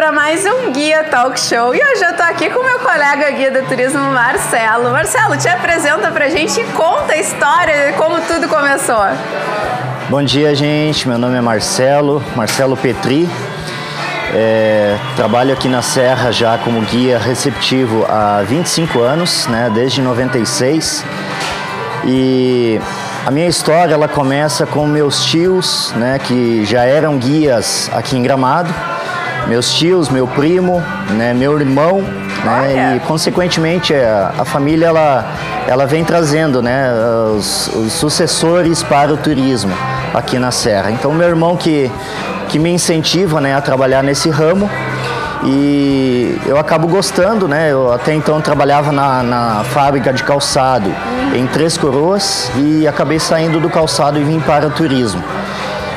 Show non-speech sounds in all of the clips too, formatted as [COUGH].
para mais um Guia Talk Show. E hoje eu tô aqui com meu colega guia do turismo, Marcelo. Marcelo, te apresenta pra gente e conta a história de como tudo começou. Bom dia, gente. Meu nome é Marcelo, Marcelo Petri. É, trabalho aqui na Serra já como guia receptivo há 25 anos, né, desde 96. E a minha história ela começa com meus tios, né, que já eram guias aqui em Gramado meus tios, meu primo, né, meu irmão, né, e consequentemente a, a, família ela, ela vem trazendo né, os, os, sucessores para o turismo aqui na Serra. Então meu irmão que, que me incentiva né, a trabalhar nesse ramo e eu acabo gostando, né? Eu até então trabalhava na, na fábrica de calçado em Três Coroas e acabei saindo do calçado e vim para o turismo.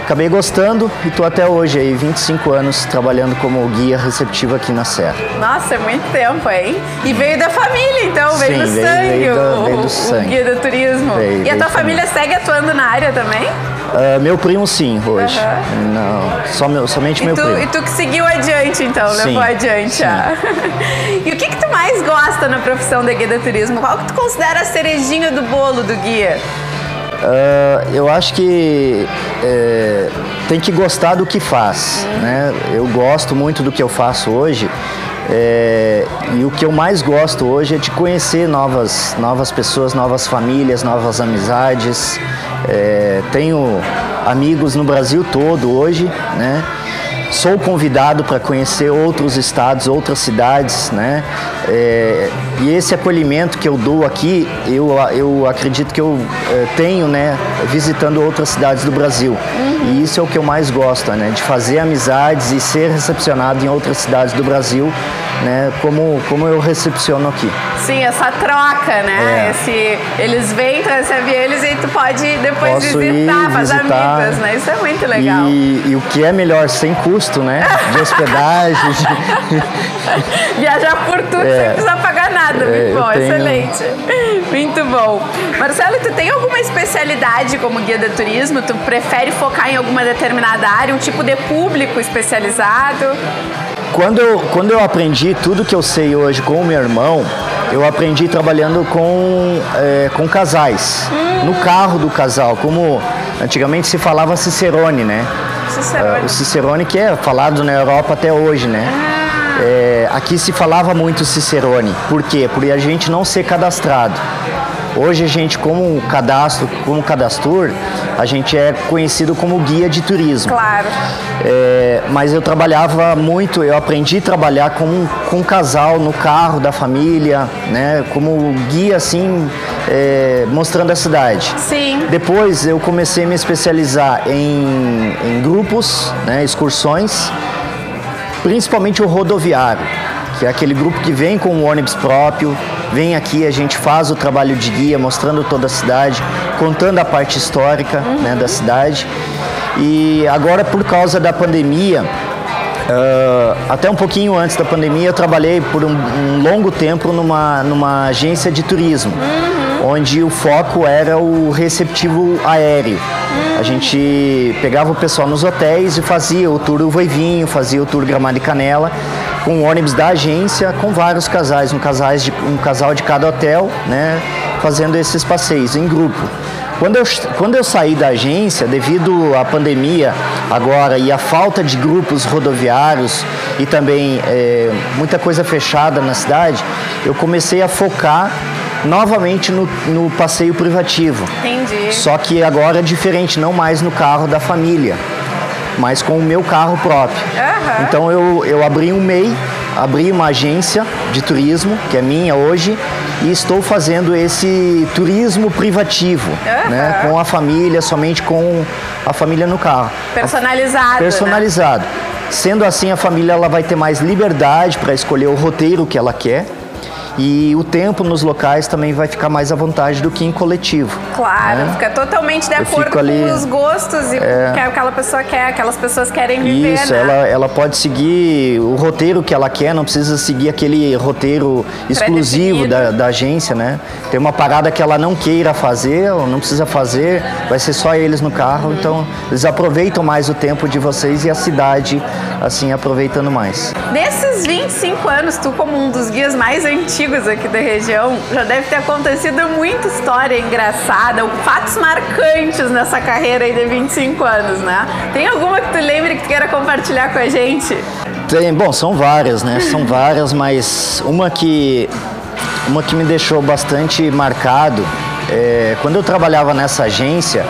Acabei gostando e estou até hoje aí, 25 anos, trabalhando como guia receptivo aqui na Serra. Nossa, é muito tempo, hein? E veio da família, então, veio do veio, sangue, veio, do, veio do sangue. o guia do turismo. Veio, e a tua família segue atuando na área também? Uh, meu primo sim, hoje. Uhum. Não, só meu, somente e meu tu, primo. E tu que seguiu adiante, então, sim, levou adiante. Ah. [LAUGHS] e o que, que tu mais gosta na profissão de guia do turismo? Qual que tu considera a cerejinha do bolo do guia? Uh, eu acho que é, tem que gostar do que faz. Uhum. Né? Eu gosto muito do que eu faço hoje. É, e o que eu mais gosto hoje é de conhecer novas, novas pessoas, novas famílias, novas amizades. É, tenho amigos no Brasil todo hoje, né? sou convidado para conhecer outros estados, outras cidades, né? É, e esse acolhimento que eu dou aqui, eu, eu acredito que eu é, tenho, né, visitando outras cidades do Brasil. Uhum. E isso é o que eu mais gosto, né, de fazer amizades e ser recepcionado em outras cidades do Brasil, né, como, como eu recepciono aqui. Sim, essa troca, né? É. Esse, eles vêm, tu recebe eles e tu pode depois Posso visitar, fazer amigos, né? Isso é muito legal. E, e, o que é melhor, sem custo, né? De hospedagem. De... [LAUGHS] Viajar por tudo [LAUGHS] é. sem precisar pagar nada. É, muito bom, tenho... excelente. [LAUGHS] Muito bom. Marcelo, tu tem alguma especialidade como guia de turismo? Tu prefere focar em alguma determinada área, um tipo de público especializado? Quando eu, quando eu aprendi tudo que eu sei hoje com o meu irmão, eu aprendi trabalhando com, é, com casais. Hum. No carro do casal, como antigamente se falava Cicerone, né? Cicerone. Uh, o Cicerone que é falado na Europa até hoje, né? Ah. É, aqui se falava muito Cicerone. Por quê? Por a gente não ser cadastrado. Hoje a gente, como cadastro, como cadastor, a gente é conhecido como guia de turismo. Claro. É, mas eu trabalhava muito, eu aprendi a trabalhar com, com um casal no carro da família, né? Como guia, assim, é, mostrando a cidade. Sim. Depois eu comecei a me especializar em, em grupos, né? Excursões, principalmente o rodoviário, que é aquele grupo que vem com um ônibus próprio, vem aqui, a gente faz o trabalho de guia, mostrando toda a cidade, contando a parte histórica uhum. né, da cidade. E agora, por causa da pandemia, Uh, até um pouquinho antes da pandemia, eu trabalhei por um, um longo tempo numa, numa agência de turismo. Onde o foco era o receptivo aéreo. A gente pegava o pessoal nos hotéis e fazia o tour Voivinho, fazia o tour Gramado e Canela com ônibus da agência, com vários casais, um, casais de, um casal de cada hotel, né, fazendo esses passeios em grupo. Quando eu, quando eu saí da agência, devido à pandemia agora e à falta de grupos rodoviários e também é, muita coisa fechada na cidade, eu comecei a focar novamente no, no passeio privativo. Entendi. Só que agora é diferente, não mais no carro da família mas com o meu carro próprio. Uhum. Então eu, eu abri um MEI, abri uma agência de turismo, que é minha hoje, e estou fazendo esse turismo privativo, uhum. né, com a família, somente com a família no carro. Personalizado. Né? Personalizado. Né? Sendo assim, a família ela vai ter mais liberdade para escolher o roteiro que ela quer e o tempo nos locais também vai ficar mais à vontade do que em coletivo. Claro, né? fica totalmente de acordo ali, com os gostos e é, o que aquela pessoa quer, aquelas pessoas querem viver. Isso, né? ela, ela pode seguir o roteiro que ela quer, não precisa seguir aquele roteiro exclusivo da, da agência, né? Tem uma parada que ela não queira fazer, ou não precisa fazer, vai ser só eles no carro, uhum. então eles aproveitam mais o tempo de vocês e a cidade, assim, aproveitando mais. Nesses 25 anos, tu como um dos guias mais antigos aqui da região, já deve ter acontecido muita história engraçada, fatos marcantes nessa carreira aí de 25 anos, né? Tem alguma que tu lembre que tu queira compartilhar com a gente? Tem, bom, são várias, né? São várias, mas uma que uma que me deixou bastante marcado é, quando eu trabalhava nessa agência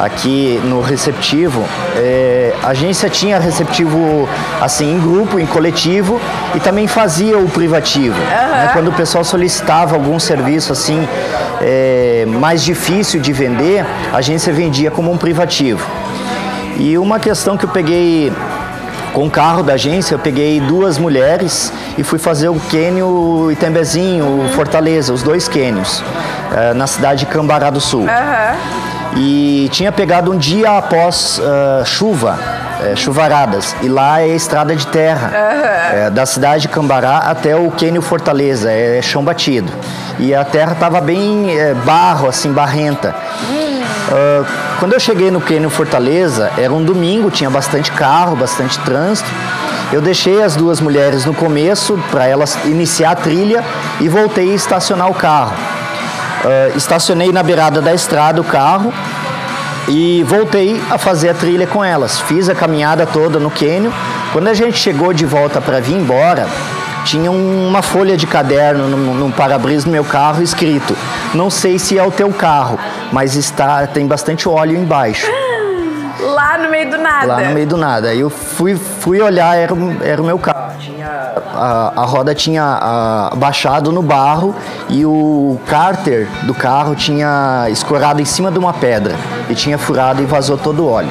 aqui no receptivo, é, a agência tinha receptivo assim em grupo, em coletivo e também fazia o privativo. Uhum. Né? Quando o pessoal solicitava algum serviço assim é, mais difícil de vender, a agência vendia como um privativo. E uma questão que eu peguei com o carro da agência, eu peguei duas mulheres e fui fazer o Quênio Itembezinho, uhum. Fortaleza, os dois Quênios, uh, na cidade de Cambará do Sul. Uhum. E tinha pegado um dia após uh, chuva, é, chuvaradas. E lá é estrada de terra, uhum. é, da cidade de Cambará até o Quênio Fortaleza, é chão batido. E a terra estava bem é, barro, assim, barrenta. Uhum. Uh, quando eu cheguei no Quênio Fortaleza, era um domingo, tinha bastante carro, bastante trânsito. Eu deixei as duas mulheres no começo para elas iniciar a trilha e voltei a estacionar o carro. Uh, estacionei na beirada da estrada o carro e voltei a fazer a trilha com elas. Fiz a caminhada toda no cânion. Quando a gente chegou de volta para vir embora, tinha uma folha de caderno no, no para-brisa do meu carro escrito: Não sei se é o teu carro, mas está tem bastante óleo embaixo. Lá no meio do nada. Lá no meio do nada. Aí eu fui, fui olhar, era, era o meu carro. A, a roda tinha a, baixado no barro e o cárter do carro tinha escorado em cima de uma pedra. E tinha furado e vazou todo o óleo.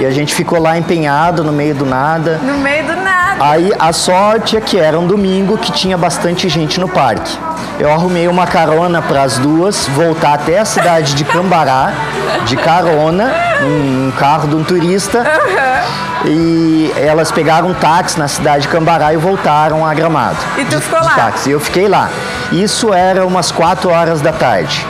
E a gente ficou lá empenhado no meio do nada. No meio do nada. Aí a sorte é que era um domingo que tinha bastante gente no parque. Eu arrumei uma carona para as duas voltar até a cidade de Cambará, de carona, um carro de um turista. Uhum. E elas pegaram um táxi na cidade de Cambará e voltaram a Gramado. E tu de, ficou lá? Táxi. Eu fiquei lá. Isso era umas 4 horas da tarde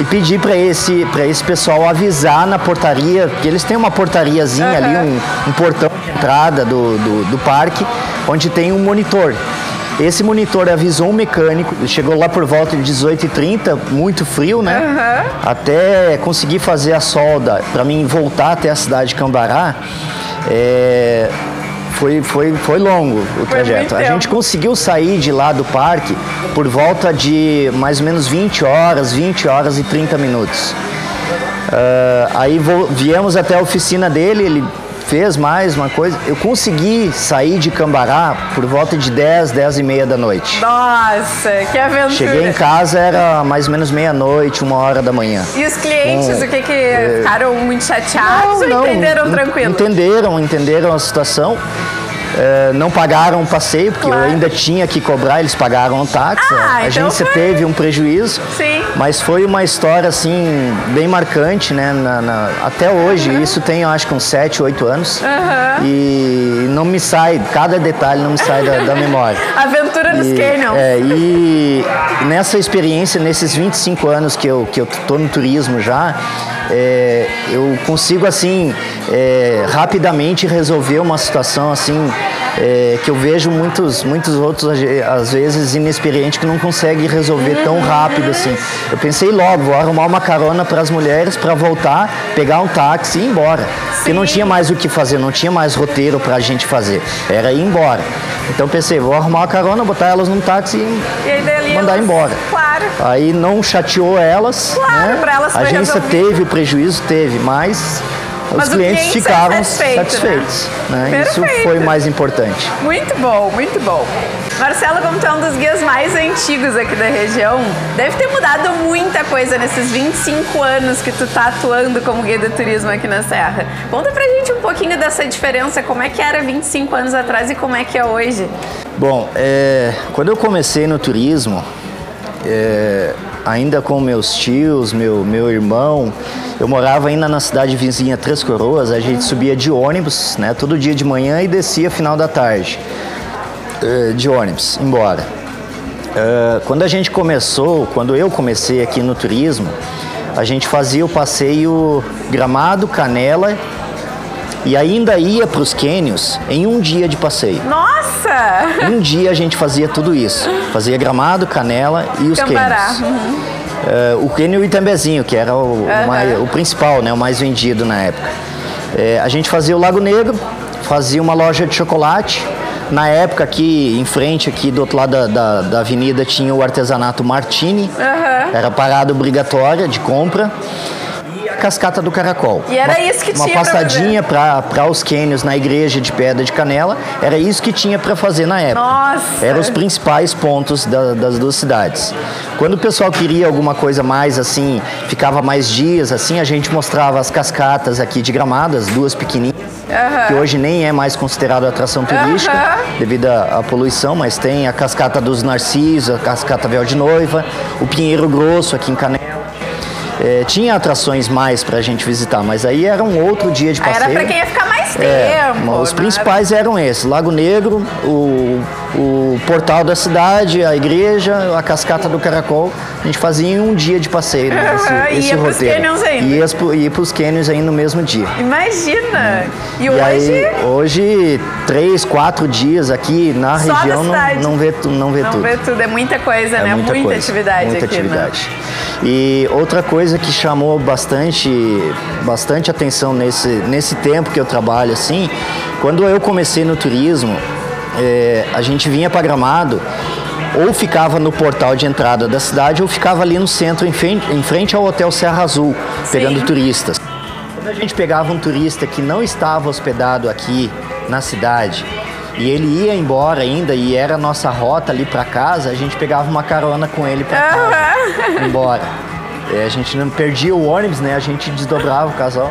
e pedir para esse, esse pessoal avisar na portaria, que eles têm uma portariazinha uhum. ali, um, um, portão de entrada do, do, do parque, onde tem um monitor. Esse monitor avisou um mecânico, chegou lá por volta de 18h30, muito frio, né? Uhum. Até conseguir fazer a solda para mim voltar até a cidade de Cambará. É, foi, foi, foi longo o trajeto. A gente conseguiu sair de lá do parque por volta de mais ou menos 20 horas, 20 horas e 30 minutos. Uh, aí viemos até a oficina dele, ele fez mais uma coisa. Eu consegui sair de Cambará por volta de 10, 10 e meia da noite. Nossa, que aventura! Cheguei em casa, era mais ou menos meia-noite, uma hora da manhã. E os clientes, o que que é... ficaram muito chateados não, não, ou entenderam tranquilo? Entenderam, entenderam a situação. É, não pagaram o passeio, porque claro. eu ainda tinha que cobrar, eles pagaram o táxi. Ah, a então agência foi... teve um prejuízo. Sim. Mas foi uma história, assim, bem marcante, né? Na, na, até hoje, uhum. isso tem, eu acho que uns 7, 8 anos. Uhum. E não me sai, cada detalhe não me sai da, da memória. [LAUGHS] Aventura nos canyons. É, e nessa experiência, nesses 25 anos que eu, que eu tô no turismo já, é, eu consigo assim é, rapidamente resolver uma situação assim é, que eu vejo muitos muitos outros às vezes inexperientes que não conseguem resolver tão rápido assim. Eu pensei logo vou arrumar uma carona para as mulheres para voltar, pegar um táxi e ir embora, Sim. porque não tinha mais o que fazer, não tinha mais roteiro para a gente fazer, era ir embora. Então pensei vou arrumar uma carona, botar elas num táxi e, e mandar elas... embora. Claro. Aí não chateou elas. Claro, né? para elas A agência resolvido. teve prejuízo, teve, mas os clientes ficaram é satisfeitos. Né? Né? Isso foi o mais importante. Muito bom, muito bom. Marcelo, como tu é um dos guias mais antigos aqui da região, deve ter mudado muita coisa nesses 25 anos que tu tá atuando como guia de turismo aqui na Serra. Conta pra gente um pouquinho dessa diferença, como é que era 25 anos atrás e como é que é hoje. Bom, é, quando eu comecei no turismo, é, ainda com meus tios, meu, meu irmão, eu morava ainda na cidade vizinha Três Coroas, a gente subia de ônibus, né, todo dia de manhã e descia final da tarde. É, de ônibus, embora. É, quando a gente começou, quando eu comecei aqui no turismo, a gente fazia o passeio Gramado, Canela e ainda ia para os cânions em um dia de passeio. Nossa! Um dia a gente fazia tudo isso. Fazia Gramado, Canela e os cânions. Uhum. Uh, o cânion Itambezinho, que era o, uhum. mais, o, principal, né, o mais vendido na época. Uh, a gente fazia o Lago Negro, fazia uma loja de chocolate. Na época aqui, em frente, aqui do outro lado da, da, da avenida, tinha o artesanato Martini. Uhum. Era parada obrigatória de compra cascata do caracol. E era uma, isso que uma tinha. Uma passadinha para os cânions na igreja de Pedra de Canela. Era isso que tinha para fazer na época. Nossa! Eram os principais pontos da, das duas cidades. Quando o pessoal queria alguma coisa mais assim, ficava mais dias assim, a gente mostrava as cascatas aqui de Gramadas, duas pequenininhas. Uhum. que hoje nem é mais considerado atração turística uhum. devido à, à, poluição, mas tem a cascata dos Narcisos, a cascata Véu de Noiva, o Pinheiro Grosso aqui em Canela. É, tinha atrações mais para a gente visitar, mas aí era um outro dia de passeio. Era para quem ia ficar mais é, tempo. os principais eram esses: Lago Negro, o, o portal da cidade, a igreja, a cascata do Caracol. A gente fazia em um dia de passeio né, [LAUGHS] esse, esse ia roteiro. Pros ainda. Ia, ia para os cânions ainda no mesmo dia. Imagina! E, e hoje? Aí, hoje, três, quatro dias aqui na Só região não, não vê, não vê não tudo. Não vê tudo, é muita coisa, é né? Muita, muita coisa, atividade muita aqui. Né? Atividade. Né? E outra coisa que chamou bastante, bastante atenção nesse, nesse tempo que eu trabalho assim, quando eu comecei no turismo, é, a gente vinha para Gramado ou ficava no portal de entrada da cidade ou ficava ali no centro, em frente, em frente ao Hotel Serra Azul, pegando Sim. turistas. Quando a gente pegava um turista que não estava hospedado aqui na cidade e ele ia embora ainda e era a nossa rota ali para casa, a gente pegava uma carona com ele para casa, embora. É, a gente não perdia o ônibus, né? A gente desdobrava o casal.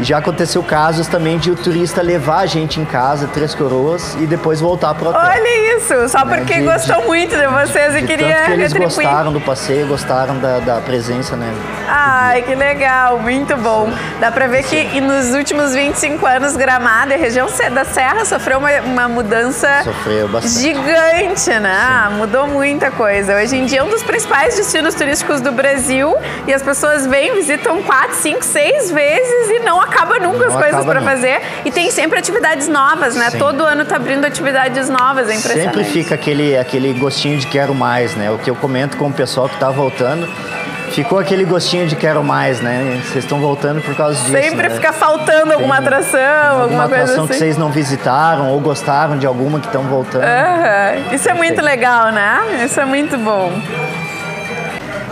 E já aconteceu casos também de o turista levar a gente em casa, Três Coroas, e depois voltar para o hotel. Olha isso, só né? porque de, gostou de, muito de vocês e queria que eles retribuir. gostaram do passeio, gostaram da, da presença, né? Ai, que legal, muito bom. Dá para ver que nos últimos 25 anos, Gramado, a região da Serra, sofreu uma, uma mudança gigante, né? Sim. Mudou muita coisa. Hoje em dia é um dos principais destinos turísticos do Brasil e as pessoas vêm, visitam quatro, cinco, seis vezes e não acaba nunca não as coisas para fazer. E tem sempre atividades novas, né? Sim. Todo ano tá abrindo atividades novas, é impressionante. Sempre fica aquele, aquele gostinho de quero mais, né? O que eu comento com o pessoal que tá voltando. Ficou aquele gostinho de quero mais, né? Vocês estão voltando por causa disso. Sempre né? fica faltando alguma Tem atração, alguma, alguma coisa atração assim. que vocês não visitaram ou gostaram de alguma que estão voltando. Uhum. Isso é muito legal, né? Isso é muito bom.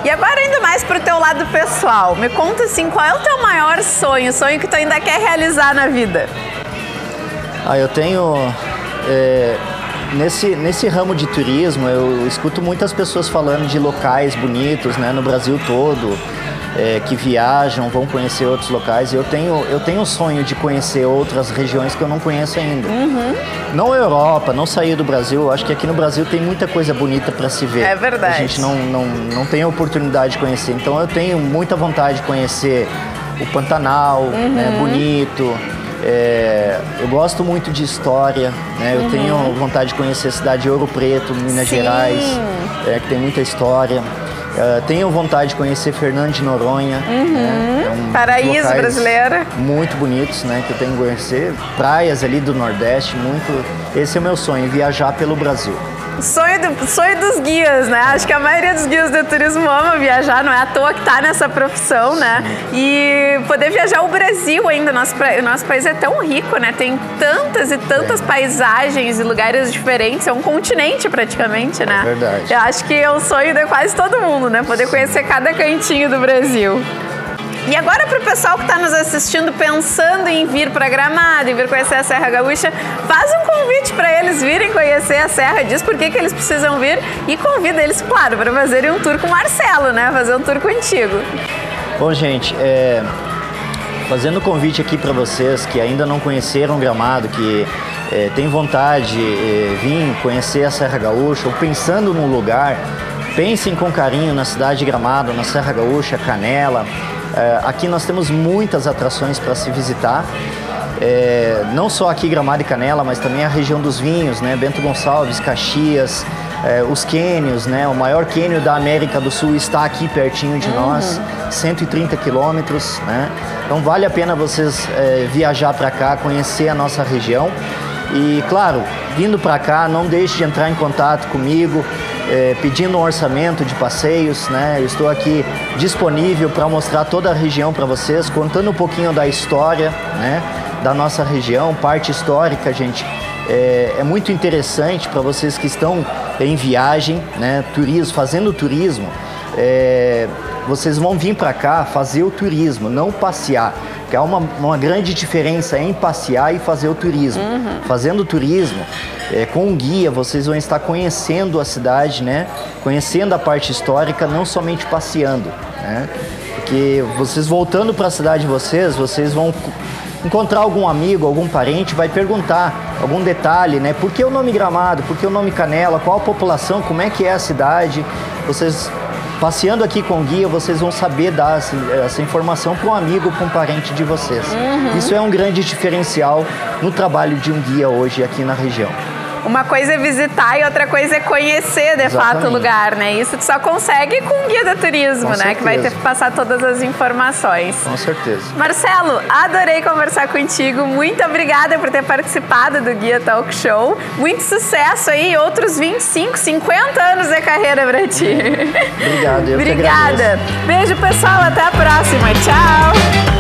E agora indo mais pro teu lado pessoal, me conta assim, qual é o teu maior sonho, sonho que tu ainda quer realizar na vida? Ah, eu tenho é, nesse, nesse ramo de turismo, eu escuto muitas pessoas falando de locais bonitos, né, no Brasil todo é, que viajam, vão conhecer outros locais. Eu tenho, eu tenho o sonho de conhecer outras regiões que eu não conheço ainda. Uhum. Não Europa, não sair do Brasil. Eu acho que aqui no Brasil tem muita coisa bonita para se ver. É verdade. A gente não, não, não tem a oportunidade de conhecer. Então eu tenho muita vontade de conhecer o Pantanal, uhum. né, bonito. É, eu gosto muito de história, né? Eu uhum. tenho vontade de conhecer a cidade de Ouro Preto, Minas Sim. Gerais, é, que tem muita história. Uh, tenho vontade de conhecer Fernando de Noronha. Uhum. Né? É um Paraíso brasileira. Muito bonitos, né? Que eu tenho que conhecer. Praias ali do Nordeste, muito. Esse é o meu sonho, viajar pelo Brasil. Sonho, do, sonho dos guias, né? Acho que a maioria dos guias de turismo ama viajar, não é à toa que tá nessa profissão, né? E poder viajar o Brasil ainda, nosso, nosso país é tão rico, né? Tem tantas e tantas é. paisagens e lugares diferentes, é um continente praticamente, né? É verdade. Eu acho que é o sonho de quase todo mundo, né? Poder conhecer cada cantinho do Brasil. E agora para o pessoal que está nos assistindo pensando em vir para Gramado, em vir conhecer a Serra Gaúcha, faz um convite para eles virem conhecer a Serra, diz por que, que eles precisam vir e convida eles, claro, para fazerem um tour com o Marcelo, né? Fazer um tour contigo. Bom, gente, é... fazendo convite aqui para vocês que ainda não conheceram Gramado, que é, tem vontade de é, vir conhecer a Serra Gaúcha ou pensando num lugar, pensem com carinho na cidade de Gramado, na Serra Gaúcha, Canela. É, aqui nós temos muitas atrações para se visitar. É, não só aqui Gramado e Canela, mas também a região dos vinhos, né? Bento Gonçalves, Caxias, é, os cânions, né? O maior cânion da América do Sul está aqui pertinho de uhum. nós, 130 quilômetros, né? Então vale a pena vocês é, viajar para cá, conhecer a nossa região. E claro, vindo para cá, não deixe de entrar em contato comigo, é, pedindo um orçamento de passeios, né? Eu estou aqui disponível para mostrar toda a região para vocês, contando um pouquinho da história, né? Da nossa região, parte histórica, gente. É, é muito interessante para vocês que estão em viagem, né? Turismo, fazendo turismo. É, vocês vão vir para cá fazer o turismo, não passear. Porque há uma, uma grande diferença em passear e fazer o turismo. Uhum. Fazendo turismo, é, com um guia, vocês vão estar conhecendo a cidade, né? Conhecendo a parte histórica, não somente passeando, né? Porque vocês voltando para a cidade de vocês, vocês vão encontrar algum amigo, algum parente, vai perguntar algum detalhe, né? Por que o nome Gramado? Por que o nome Canela? Qual a população? Como é que é a cidade? Vocês passeando aqui com o guia, vocês vão saber dar essa, essa informação para um amigo, para um parente de vocês. Uhum. Isso é um grande diferencial no trabalho de um guia hoje aqui na região. Uma coisa é visitar e outra coisa é conhecer de Exatamente. fato o lugar, né? Isso tu só consegue com o guia de turismo, com né? Certeza. Que vai ter que passar todas as informações. Com certeza. Marcelo, adorei conversar contigo. Muito obrigada por ter participado do Guia Talk Show. Muito sucesso aí, outros 25, 50 anos de carreira pra ti. Obrigado, eu [LAUGHS] Obrigada. Beijo, pessoal. Até a próxima. Tchau.